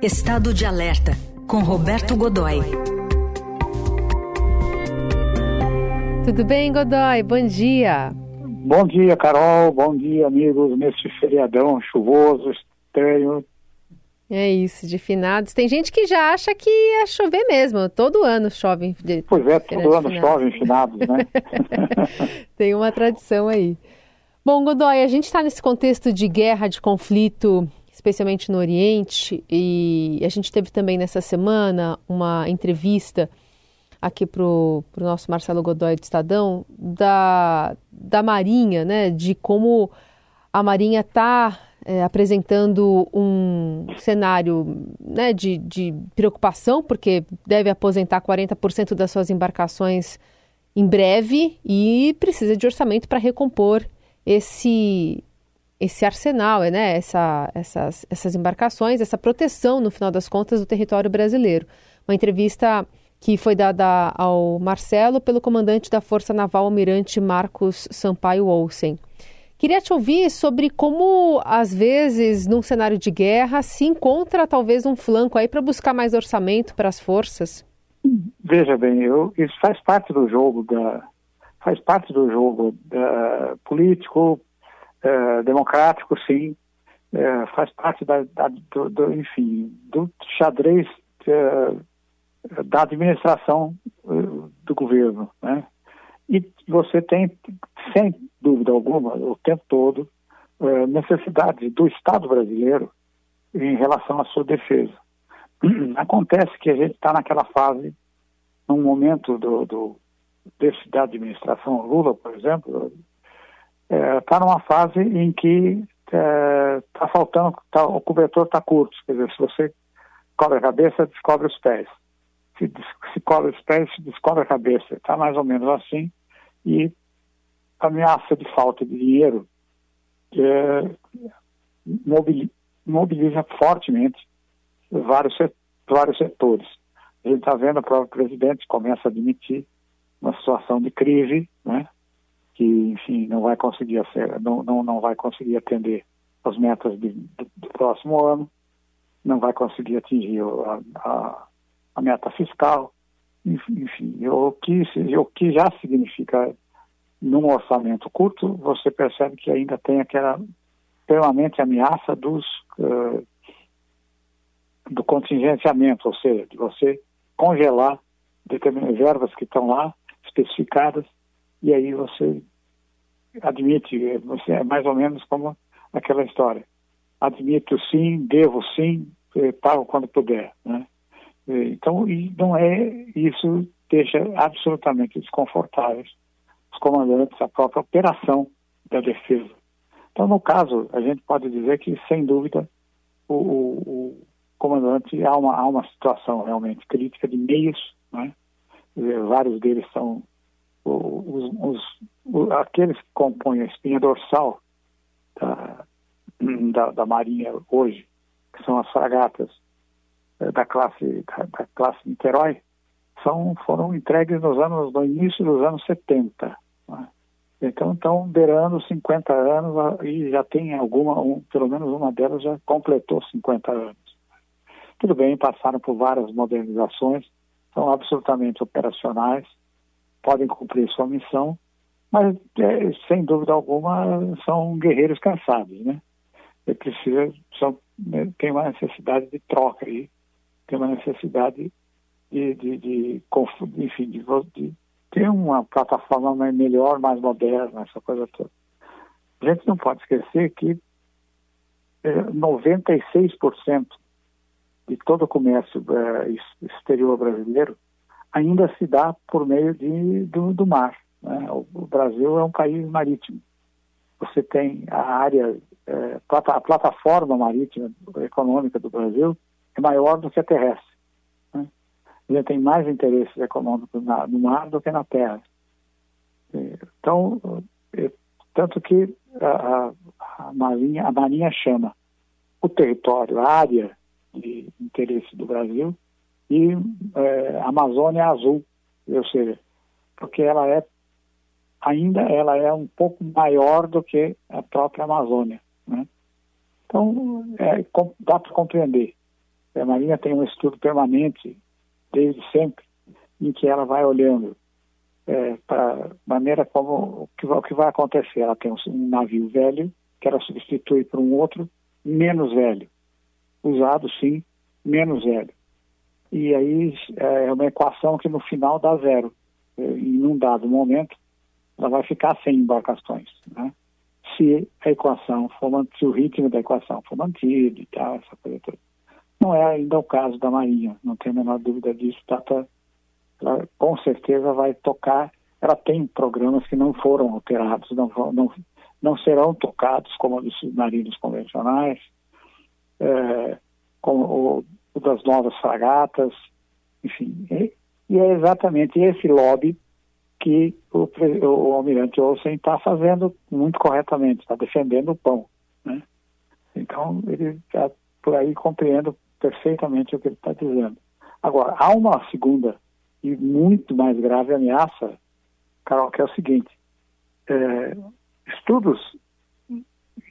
Estado de Alerta, com Roberto Godoy. Tudo bem, Godoy? Bom dia. Bom dia, Carol. Bom dia, amigos, neste feriadão chuvoso, estranho. É isso, de finados. Tem gente que já acha que ia chover mesmo. Todo ano chove. De, pois é, todo ano chove em finados, né? Tem uma tradição aí. Bom, Godoy, a gente está nesse contexto de guerra, de conflito, especialmente no Oriente, e a gente teve também nessa semana uma entrevista aqui para o nosso Marcelo Godoy do Estadão, da, da Marinha, né, de como a Marinha está é, apresentando um cenário né, de, de preocupação, porque deve aposentar 40% das suas embarcações em breve e precisa de orçamento para recompor esse, esse arsenal, né, essa, essas, essas embarcações, essa proteção, no final das contas, do território brasileiro. Uma entrevista que foi dada ao Marcelo pelo comandante da Força Naval Almirante Marcos Sampaio Olsen. Queria te ouvir sobre como, às vezes, num cenário de guerra, se encontra talvez um flanco aí para buscar mais orçamento para as forças. Veja bem, eu, isso faz parte do jogo da faz parte do jogo da, político, uh, democrático, sim, uh, faz parte da, da do, do, enfim, do xadrez uh, da administração uh, do governo, né? E você tem, sem dúvida alguma, o tempo todo, uh, necessidade do Estado brasileiro em relação à sua defesa. Acontece que a gente está naquela fase, num momento do, do desse, da administração Lula, por exemplo, está é, numa fase em que está é, faltando, tá, o cobertor está curto, quer dizer, se você cobre a cabeça, descobre os pés se, se cobre os pés, descobre a cabeça. Está mais ou menos assim. E a ameaça de falta de dinheiro é, mobiliza fortemente vários, vários setores. A gente está vendo o próprio presidente começa a admitir uma situação de crise, né? Não vai conseguir, não, não, não vai conseguir atender as metas de, do, do, próximo ano, não vai conseguir atingir a, a, a meta fiscal, enfim, o que, o que já significa num orçamento curto, você percebe que ainda tem aquela permanente ameaça dos uh, do contingenciamento, ou seja, de você congelar determinadas verbas que estão lá especificadas e aí você admite, é mais ou menos como aquela história. Admito sim, devo sim, eh, pago quando puder, né? Então, e não é isso deixa absolutamente desconfortáveis os comandantes a própria operação da defesa. Então, no caso, a gente pode dizer que, sem dúvida, o, o, o comandante há uma, há uma situação realmente crítica de meios, né? vários deles são os, os, aqueles que compõem a espinha dorsal da, da, da Marinha hoje, que são as fragatas eh, da classe da, da, classe Niterói são foram entregues nos anos no início dos anos 70 né? então estão beirando 50 anos ah, e já tem alguma um, pelo menos uma delas já completou 50 anos tudo bem passaram por várias modernizações são absolutamente operacionais podem cumprir sua missão mas é, sem dúvida alguma são guerreiros cansados né e precisa são né, tem uma necessidade de troca aí tem uma necessidade de, de, de, enfim, de, de ter uma plataforma melhor, mais moderna, essa coisa toda. A gente não pode esquecer que é, 96% de todo o comércio é, exterior brasileiro ainda se dá por meio de, do, do mar. Né? O, o, Brasil é um país marítimo. Você tem a área, é, a plataforma marítima econômica do Brasil é maior do que a terrestre. Né? Tem mais interesses econômicos na, no mar do que na terra. Então, é, tanto que a, a, Marinha, a Marinha chama o território, a área de interesse do Brasil e é, Amazônia Azul, ou seja, porque ela é ainda ela é um pouco maior do que a própria Amazônia, né? Então é, dá para compreender A Marinha tem um estudo permanente, desde sempre, em que ela vai olhando é, para maneira como o que, vai acontecer. Ela tem um navio velho, que ela substitui por um outro menos velho. Usado, sim, menos velho. E aí é uma equação que no final dá zero. É, em um dado momento, ela vai ficar sem embarcações. Né? Se a equação for se o ritmo da equação for mantido e tal, essa coisa toda. Não é ainda o caso da Marinha, não tenho a menor dúvida disso. Tata, ela com certeza vai tocar. Ela tem programas que não foram alterados, não, não, não serão tocados como os submarinos convencionais, é, como o, o, das novas fragatas, enfim. E, é exatamente esse lobby que o, o almirante Olsen está fazendo muito corretamente, está defendendo o pão. Né? Então, ele está por aí compreendo perfeitamente o que ele está dizendo. Agora, há uma segunda e muito mais grave ameaça, Carol, que é o seguinte: é, estudos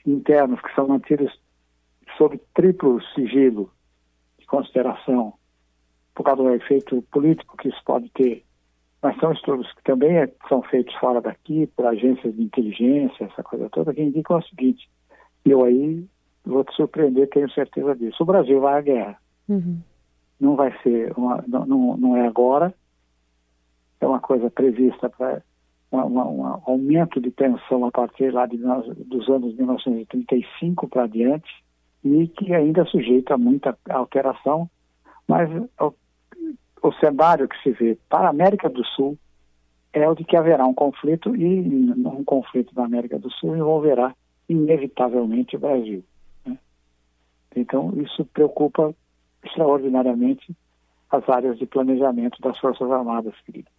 internos que são mantidos sob triplo sigilo consideração, por causa do efeito político que isso pode ter, mas são estudos que também é, são feitos fora daqui, por agências de inteligência, essa coisa toda, que indicam o seguinte: eu aí vou te surpreender, tenho certeza disso. O Brasil vai à guerra. Uhum. Não vai ser, uma, não, não é agora, é uma coisa prevista para um aumento de tensão a partir lá de, dos anos 1935 para diante e que ainda é sujeito a muita alteração, mas o, o cenário que se vê para a América do Sul é o de que haverá um conflito e um conflito na América do Sul envolverá inevitavelmente o Brasil. Né? Então isso preocupa extraordinariamente as áreas de planejamento das Forças Armadas, querido.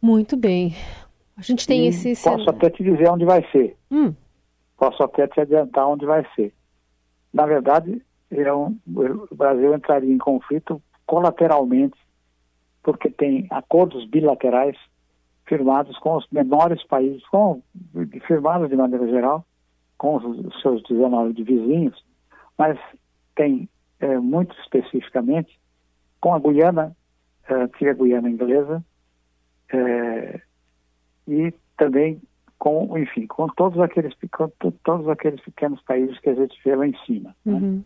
Muito bem. A gente tem e esse. Posso até te dizer onde vai ser. Hum. Posso até te adiantar onde vai ser. Na verdade, é um, o Brasil entraria em conflito colateralmente, porque tem acordos bilaterais firmados com os menores países, com, firmados de maneira geral, com os, seus 19 de vizinhos, mas tem é, muito especificamente com a Guiana, que é a Guiana inglesa, é, e também com, enfim, com todos aqueles, com todos aqueles pequenos países que a gente vê lá em cima. Né? Uhum. Né?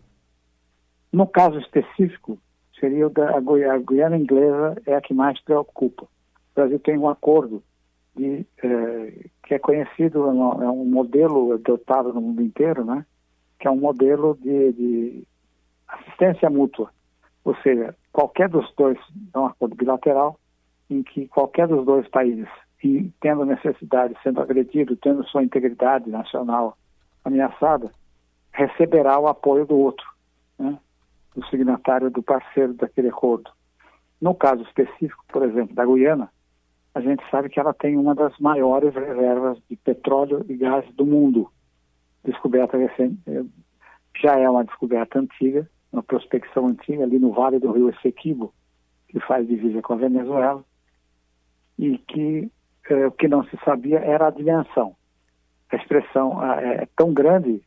No caso específico, seria o da a Guiana Inglesa é a que mais preocupa. O Brasil tem um acordo de, é, que é conhecido, é um modelo adotado no mundo inteiro, né? que é um modelo de, de assistência mútua. Ou seja, qualquer dos dois, é um acordo bilateral, em que qualquer dos dois países e tendo necessidade, sendo agredido, tendo sua integridade nacional ameaçada, receberá o apoio do outro, né? do signatário, do parceiro daquele acordo. No caso específico, por exemplo, da Guiana, a gente sabe que ela tem uma das maiores reservas de petróleo e gás do mundo. Descoberta recente, eh, já é uma descoberta antiga, uma prospecção antiga ali no vale do rio Essequibo, que faz divisa com a Venezuela, e que eh, o que não se sabia era a dimensão. A expressão é, é tão grande,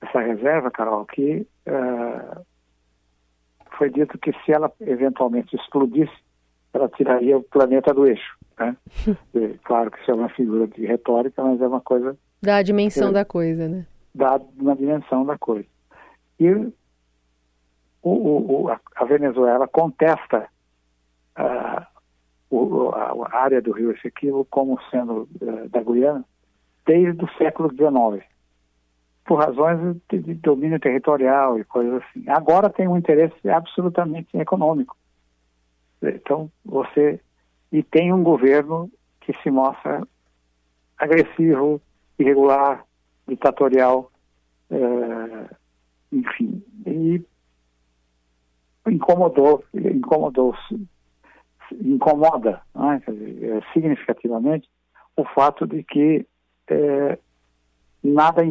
essa reserva, Carol, que eh, foi dito que se ela eventualmente explodisse, ela tiraria o planeta do eixo. Né? e, claro que isso é uma figura de retórica, mas é uma coisa. Dá a dimensão que, da coisa, né? Dá uma dimensão da coisa. E o, o, o, a Venezuela contesta uh, o, a, área do rio Essequibo como sendo uh, da Guiana desde o século XIX, por razões de, de, domínio territorial e coisas assim. Agora tem um interesse absolutamente econômico. Então, você. E tem um governo que se mostra agressivo, irregular, ditatorial, uh, enfim. E incomodou, incomodou incomoda né, é, significativamente o fato de que é, nada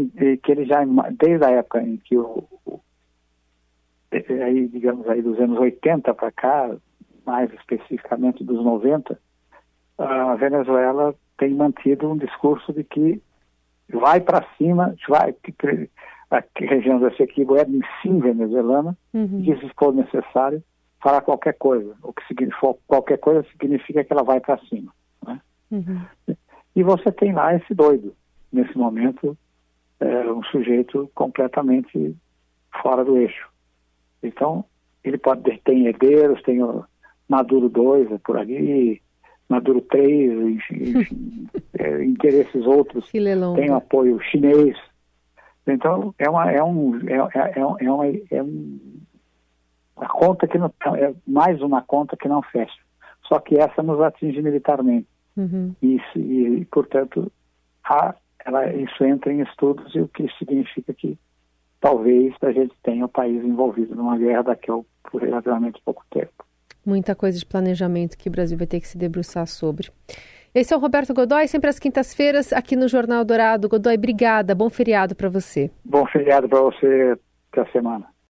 que ele já desde a época em que o, o é, aí digamos aí dos anos 80 para cá mais especificamente dos 90 a Venezuela tem mantido um discurso de que vai para cima vai a região do Essequibo é sim venezuelana, uhum. e se for necessário, fará qualquer coisa. O que significa, qualquer coisa significa que ela vai para cima. Né? Uhum. E você tem lá esse doido, nesse momento, é, um sujeito completamente fora do eixo. Então, ele pode ter tem herdeiros, tem o Maduro 2 é por ali, Maduro 3, enfim, enfim é, interesses outros, tem o apoio chinês. Então, é uma, é um, é, é, é, uma, é um, uma conta que não, é mais uma conta que não fecha. Só que essa nos atinge militarmente. Uhum. E, e, portanto, há, ela, isso entra em estudos, e o que significa que talvez a gente tenha o país envolvido numa guerra daqui a por relativamente pouco tempo. Muita coisa de planejamento que o Brasil vai ter que se debruçar sobre. Esse é o Roberto Godoy, sempre às quintas-feiras, aqui no Jornal Dourado. Godoy, obrigada. Bom feriado para você. Bom feriado para você, até a semana.